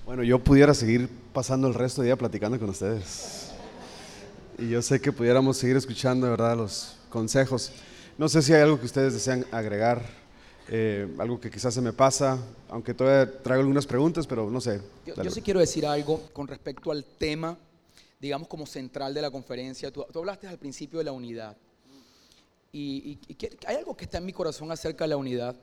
Bueno, yo pudiera seguir pasando el resto del día platicando con ustedes. Y yo sé que pudiéramos seguir escuchando, ¿verdad?, los consejos. No sé si hay algo que ustedes desean agregar, eh, algo que quizás se me pasa, aunque todavía traigo algunas preguntas, pero no sé. Yo, sí quiero decir algo con respecto al tema, digamos, como central de la conferencia. Tú, tú hablaste al principio de la unidad. Y, y- hay algo que está en mi corazón acerca de la unidad,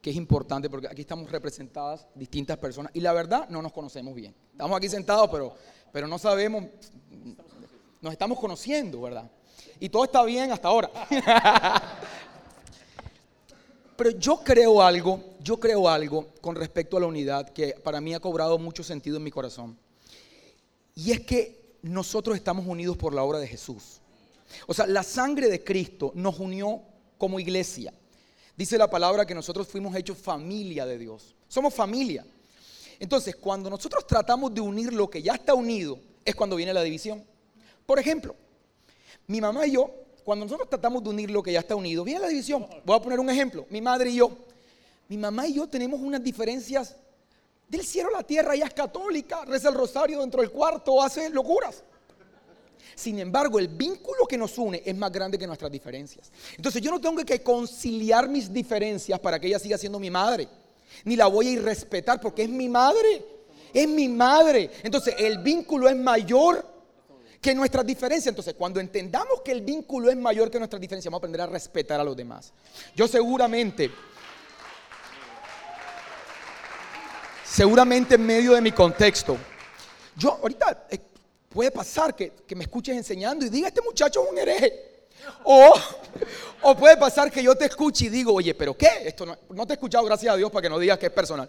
que es importante, porque aquí estamos representadas distintas personas. Y la verdad, no nos conocemos bien. Estamos aquí sentados, pero, pero no sabemos, nos estamos conociendo, ¿verdad? Y todo está bien hasta ahora. Pero yo creo algo, yo creo algo con respecto a la unidad que para mí ha cobrado mucho sentido en mi corazón. Y es que nosotros estamos unidos por la obra de Jesús. O sea, la sangre de Cristo nos unió como iglesia. Dice la palabra que nosotros fuimos hechos familia de Dios. Somos familia. Entonces, cuando nosotros tratamos de unir lo que ya está unido, es cuando viene la división. Por ejemplo, mi mamá y yo, cuando nosotros tratamos de unir lo que ya está unido, viene la división. Voy a poner un ejemplo. Mi madre y yo. Mi mamá y yo tenemos unas diferencias del cielo a la tierra. Ella es católica, reza el rosario dentro del cuarto, hace locuras. Sin embargo, el vínculo que nos une es más grande que nuestras diferencias. Entonces yo no tengo que conciliar mis diferencias para que ella siga siendo mi madre. Ni la voy a irrespetar porque es mi madre. Es mi madre. Entonces el vínculo es mayor que nuestras diferencias. Entonces cuando entendamos que el vínculo es mayor que nuestras diferencias, vamos a aprender a respetar a los demás. Yo seguramente, seguramente en medio de mi contexto, yo ahorita eh, puede pasar que, que me escuches enseñando y diga, este muchacho es un hereje. O, o puede pasar que yo te escuche y digo, oye, pero ¿qué? Esto no, no te he escuchado, gracias a Dios, para que no digas que es personal.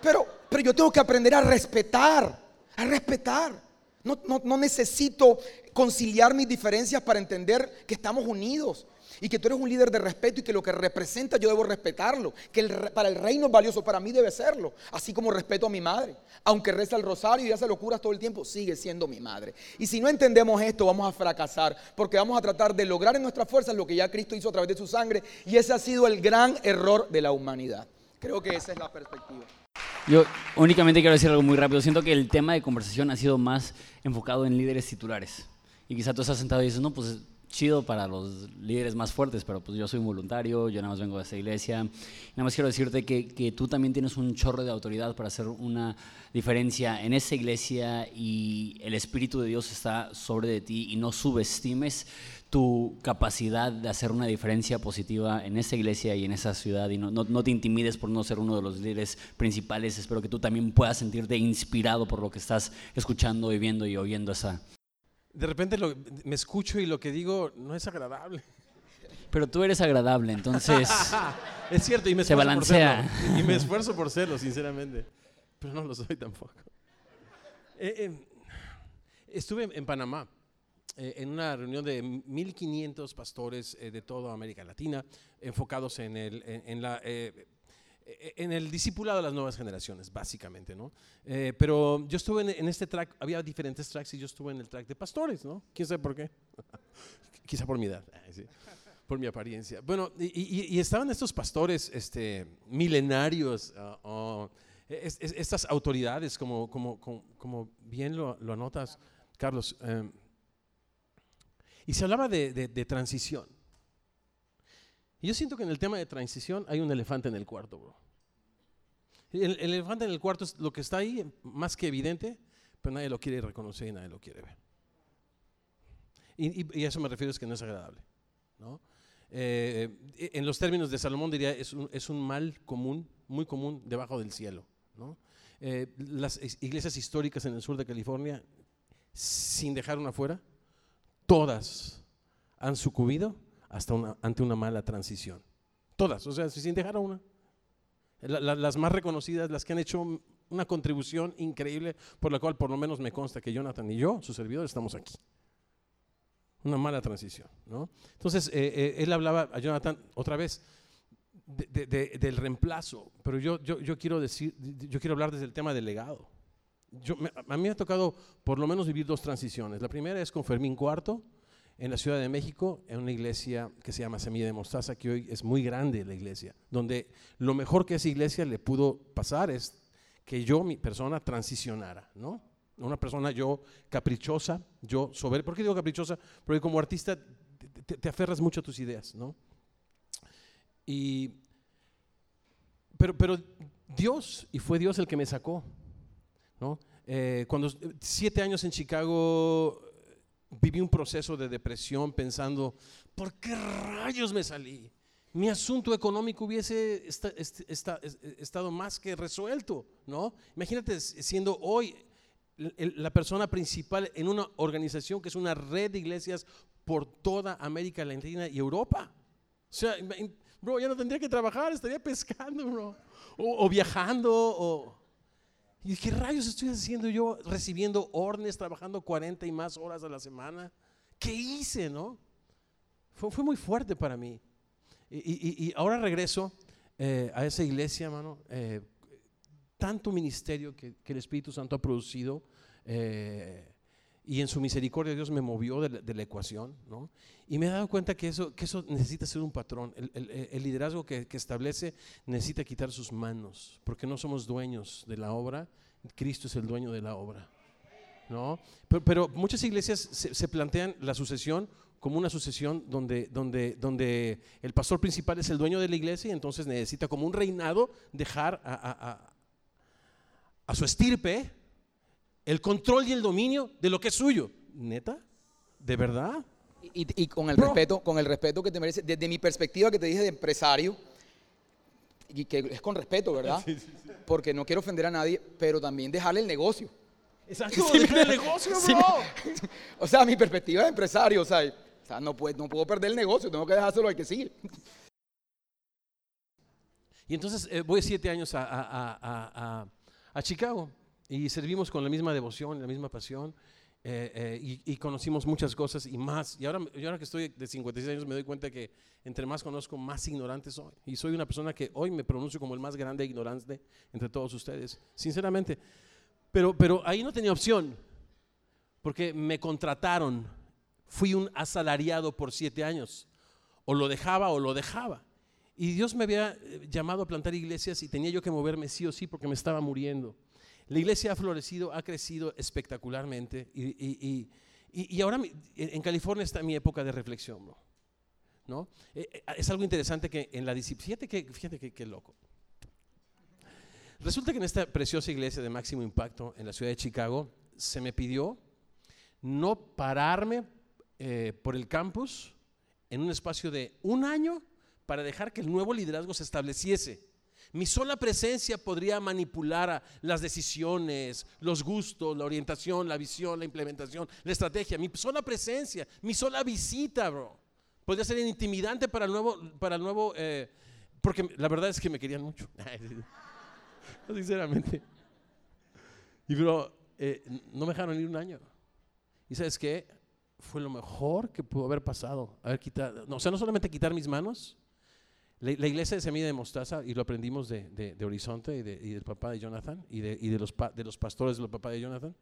Pero, pero yo tengo que aprender a respetar, a respetar. No, necesito conciliar mis diferencias para entender que estamos unidos y que tú eres un líder de respeto y que lo que representa yo debo respetarlo, que para el reino es valioso, para mí debe serlo, así como respeto a mi madre. Aunque reza el rosario y hace locuras todo el tiempo, sigue siendo mi madre. Y si no entendemos esto, vamos a fracasar, porque vamos a tratar de lograr en nuestras fuerzas lo que ya Cristo hizo a través de su sangre, y ese ha sido el gran error de la humanidad. Creo que esa es la perspectiva. Yo únicamente quiero decir algo muy rápido. Siento que el tema de conversación ha sido más enfocado en líderes titulares. Y quizá tú estás sentado y dices, no, pues chido para los líderes más fuertes, pero pues yo soy un voluntario, yo nada más vengo de esta iglesia. Nada más quiero decirte que, que tú también tienes un chorro de autoridad para hacer una diferencia en esa iglesia y el Espíritu de Dios está sobre de ti y no subestimes tu capacidad de hacer una diferencia positiva en esa iglesia y en esa ciudad y no, no, no te intimides por no ser uno de los líderes principales. Espero que tú también puedas sentirte inspirado por lo que estás escuchando, viviendo y oyendo esa. De repente lo- me escucho y lo que digo no es agradable. Pero tú eres agradable, entonces Es cierto, y me Se esfuerzo por serlo. Y me esfuerzo por serlo, sinceramente. Pero no lo soy tampoco. Eh, eh, estuve en Panamá eh, en una reunión de 1.500 pastores eh, de toda América Latina, enfocados en el, en, en la, eh, eh, en el discipulado de las nuevas generaciones, básicamente, ¿no? Eh, pero yo estuve en, en este track, había diferentes tracks y yo estuve en el track de pastores, ¿no? ¿Quién sabe por qué? Quizá por mi edad, sí, por mi apariencia. Bueno, y, y- y estaban estos pastores este, milenarios, ah, oh, es- es- estas autoridades, como, como, como, como bien lo, lo anotas, Carlos. eh, y se hablaba de, de- de transición. Y yo siento que en el tema de transición hay un elefante en el cuarto, bro. El, el elefante en el cuarto es lo que está ahí, más que evidente, pero nadie lo quiere reconocer y nadie lo quiere ver. Y, y- y a eso me refiero es que no es agradable. ¿no? Eh, en los términos de Salomón diría es un, es un mal común, muy común debajo del cielo. ¿no? Eh, las iglesias históricas en el sur de California, sin dejar una fuera, todas han sucumbido hasta ante una mala transición. Todas, o sea, sin dejar a una. La- la- las más reconocidas, las que han hecho una contribución increíble, por la cual por lo menos me consta que Jonathan y yo, su servidor, estamos aquí. Una mala transición, ¿no? Entonces, eh, eh, él hablaba a Jonathan otra vez de- de- de- del reemplazo, pero yo, yo quiero decir, yo quiero hablar desde el tema del legado. A mí me ha tocado por lo menos vivir dos transiciones. La primera es con Fermín Cuarto en la Ciudad de México, en una iglesia que se llama Semilla de Mostaza, que hoy es muy grande la iglesia, donde lo mejor que esa iglesia le pudo pasar es que yo, mi persona, transicionara, ¿no? Una persona yo caprichosa, yo soberbia. ¿Por qué digo caprichosa? Porque como artista te, te aferras mucho a tus ideas, ¿no? Y, pero, pero Dios, y fue Dios el que me sacó, ¿no? Eh, cuando siete años en Chicago viví un proceso de depresión pensando, ¿por qué rayos me salí? Mi asunto económico hubiese estado más que resuelto, ¿no? Imagínate siendo hoy la persona principal en una organización que es una red de iglesias por toda América Latina y Europa. O sea, bro, ya no tendría que trabajar, estaría pescando, bro, o, o viajando, o ¿Y qué rayos estoy haciendo yo recibiendo órdenes, trabajando 40 y más horas a la semana? ¿Qué hice, no? Fue, muy fuerte para mí. Y, ahora regreso eh, a esa iglesia, hermano. Eh, tanto ministerio que, el Espíritu Santo ha producido. Eh, y en su misericordia Dios me movió de la, ecuación, ¿no? Y me he dado cuenta que eso, que eso necesita ser un patrón. El, liderazgo que, establece necesita quitar sus manos, porque no somos dueños de la obra, Cristo es el dueño de la obra, ¿no? Pero, muchas iglesias se, plantean la sucesión como una sucesión donde, donde, donde el pastor principal es el dueño de la iglesia y entonces necesita como un reinado dejar a su estirpe, el control y el dominio de lo que es suyo. ¿Neta? ¿De verdad? Y, con el respeto, con el respeto que te merece, desde mi perspectiva que te dije de empresario, y que es con respeto, ¿verdad? Porque no quiero ofender a nadie, pero también dejarle el negocio. Exacto, el negocio, bro. o sea, mi perspectiva de empresario, o sea, no, puedo, no puedo perder el negocio, tengo que dejárselo al que sigue. Y entonces eh, voy siete años a, a, a Chicago y servimos con la misma devoción, la misma pasión. Eh, eh, y, conocimos muchas cosas y más. Y ahora, yo ahora que estoy de 56 años me doy cuenta que entre más conozco, más ignorante soy. Y soy una persona que hoy me pronuncio como el más grande ignorante entre todos ustedes, sinceramente. Pero, pero ahí no tenía opción, porque me contrataron. Fui un asalariado por siete años. O lo dejaba o lo dejaba. Y Dios me había eh, llamado a plantar iglesias y tenía yo que moverme sí o sí porque me estaba muriendo. La iglesia ha florecido, ha crecido espectacularmente y, ahora en California está mi época de reflexión. ¿no? Eh, eh, es algo interesante que en la disciplina, fíjate que, fíjate que, loco. Resulta que en esta preciosa iglesia de máximo impacto en la ciudad de Chicago se me pidió no pararme eh, por el campus en un espacio de un año para dejar que el nuevo liderazgo se estableciese. Mi sola presencia podría manipular las decisiones, los gustos, la orientación, la visión, la implementación, la estrategia. Mi sola presencia, mi sola visita, bro. Podría ser intimidante para el nuevo, para el nuevo, eh, porque la verdad es que me querían mucho. Sinceramente. Y bro, eh, no me dejaron ir un año. ¿Y sabes qué? Fue lo mejor que pudo haber pasado. Haber quitado, no, o sea, no solamente quitar mis manos, la, iglesia de Semilla de Mostaza, y lo aprendimos de, Horizonte y, del papá de Jonathan y, de, los, de los pastores del papá de Jonathan,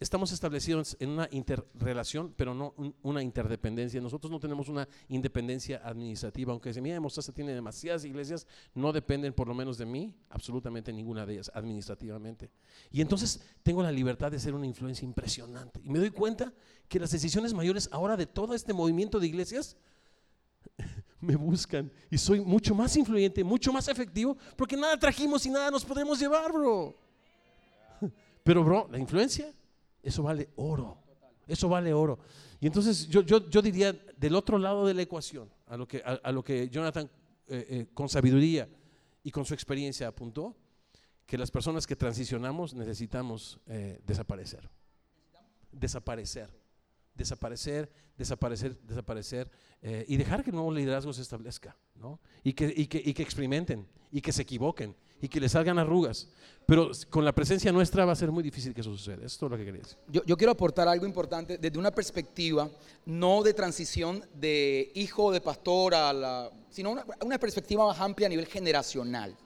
estamos establecidos en una interrelación, pero no una interdependencia. Nosotros no tenemos una independencia administrativa, aunque Semilla de Mostaza tiene demasiadas iglesias, no dependen por lo menos de mí, absolutamente ninguna de ellas, administrativamente. Y entonces tengo la libertad de ser una influencia impresionante. Y me doy cuenta que las decisiones mayores ahora de todo este movimiento de iglesias, me buscan y soy mucho más influyente, mucho más efectivo, porque nada trajimos y nada nos podemos llevar, bro. Pero, bro, la influencia, eso vale oro. Eso vale oro. Y entonces yo, yo, yo diría del otro lado de la ecuación, a lo que, a, lo que Jonathan eh, eh, con sabiduría y con su experiencia apuntó, que las personas que transicionamos necesitamos eh, desaparecer. Desaparecer desaparecer, desaparecer, desaparecer eh, y dejar que el nuevo liderazgo se establezca, ¿no? Y que, y, que, y que experimenten y que se equivoquen y que les salgan arrugas. Pero con la presencia nuestra va a ser muy difícil que eso suceda. Eso es todo lo que quería decir. Yo, yo quiero aportar algo importante desde una perspectiva no de transición de hijo de pastor a la, sino una perspectiva más amplia a nivel generacional.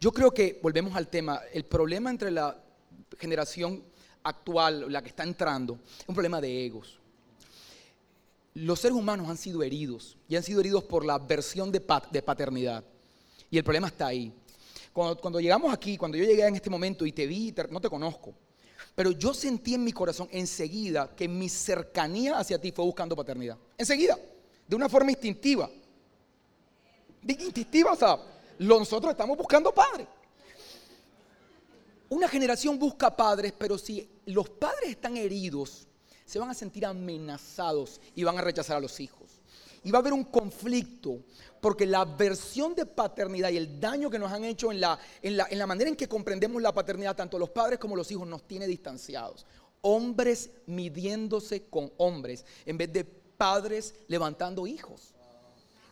Yo creo que, volvemos al tema, el problema entre la generación actual, la que está entrando, es un problema de egos. los seres humanos han sido heridos y han sido heridos por la versión de, de paternidad. Y el problema está ahí. Cuando, llegamos aquí, cuando yo llegué en este momento y te vi, no te conozco, pero yo sentí en mi corazón enseguida que mi cercanía hacia ti fue buscando paternidad. Enseguida, de una forma instintiva. Instintiva, o sea, nosotros estamos buscando padres. Una generación busca padres, pero si los padres están heridos, se van a sentir amenazados y van a rechazar a los hijos. Y va a haber un conflicto, porque la versión de paternidad y el daño que nos han hecho en la, en la, manera en que comprendemos la paternidad, tanto los padres como los hijos, nos tiene distanciados. Hombres midiéndose con hombres, en vez de padres levantando hijos.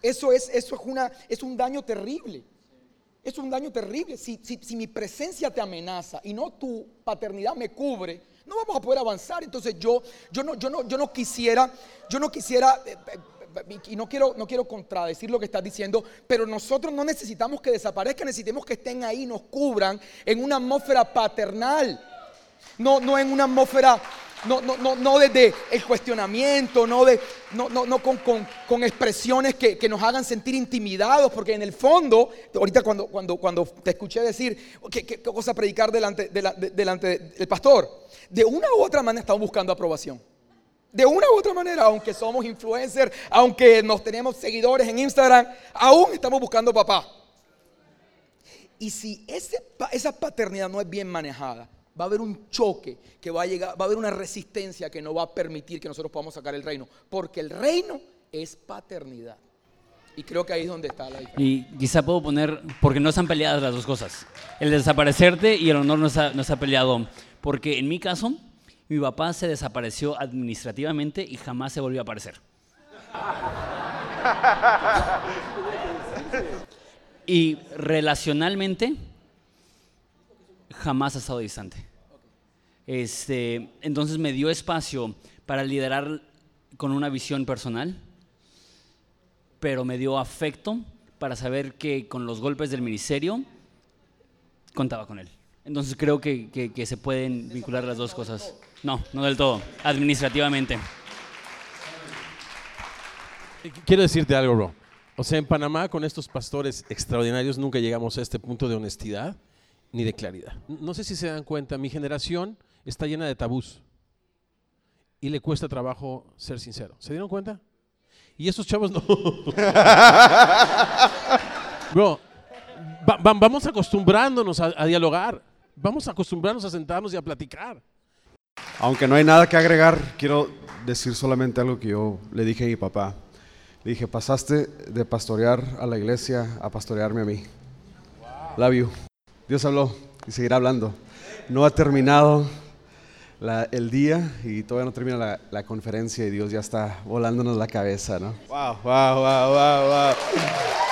Eso es, eso es, una, es un daño terrible. Es un daño terrible. Si, si, mi presencia te amenaza y no tu paternidad me cubre, no vamos a poder avanzar. Entonces yo, yo, no, yo, no, yo no quisiera, yo no quisiera, eh, eh, y no quiero, no quiero contradecir lo que estás diciendo, pero nosotros no necesitamos que desaparezcan, necesitemos que estén ahí, nos cubran en una atmósfera paternal, no, no en una atmósfera no, no, no, no desde el cuestionamiento, no, de, no, no, no con, con, expresiones que, que, nos hagan sentir intimidados, porque en el fondo, ahorita cuando, cuando, cuando te escuché decir qué, qué cosa predicar delante, delante del pastor, de una u otra manera estamos buscando aprobación. De una u otra manera, aunque somos influencers, aunque nos tenemos seguidores en Instagram, aún estamos buscando papá. Y si ese, esa paternidad no es bien manejada, va a haber un choque que va a llegar, va a haber una resistencia que no va a permitir que nosotros podamos sacar el reino, porque el reino es paternidad. Y creo que ahí es donde está la diferencia. Y quizá puedo poner, porque no están peleadas las dos cosas. El desaparecerte y el honor no está, no está peleado. Porque en mi caso, mi papá se desapareció administrativamente y jamás se volvió a aparecer. y relacionalmente, jamás ha estado distante. Este, entonces me dio espacio para liderar con una visión personal, pero me dio afecto para saber que con los golpes del ministerio contaba con él. Entonces creo que, que, se pueden vincular las dos cosas. No, no del todo, administrativamente. Quiero decirte algo, bro. O sea, en Panamá con estos pastores extraordinarios nunca llegamos a este punto de honestidad ni de claridad. No sé si se dan cuenta, mi generación está llena de tabús y le cuesta trabajo ser sincero. ¿Se dieron cuenta? Y esos chavos no. Bro, vamos acostumbrándonos a, dialogar. Vamos acostumbrándonos a sentarnos y a platicar. Aunque no hay nada que agregar, quiero decir solamente algo que yo le dije a mi papá. Le dije, pasaste de pastorear a la iglesia a pastorearme a mí. Love you. Dios habló y seguirá hablando. No ha terminado el día y todavía no termina la, la, conferencia y Dios ya está volándonos la cabeza, ¿no? Wow, wow, wow, wow, wow.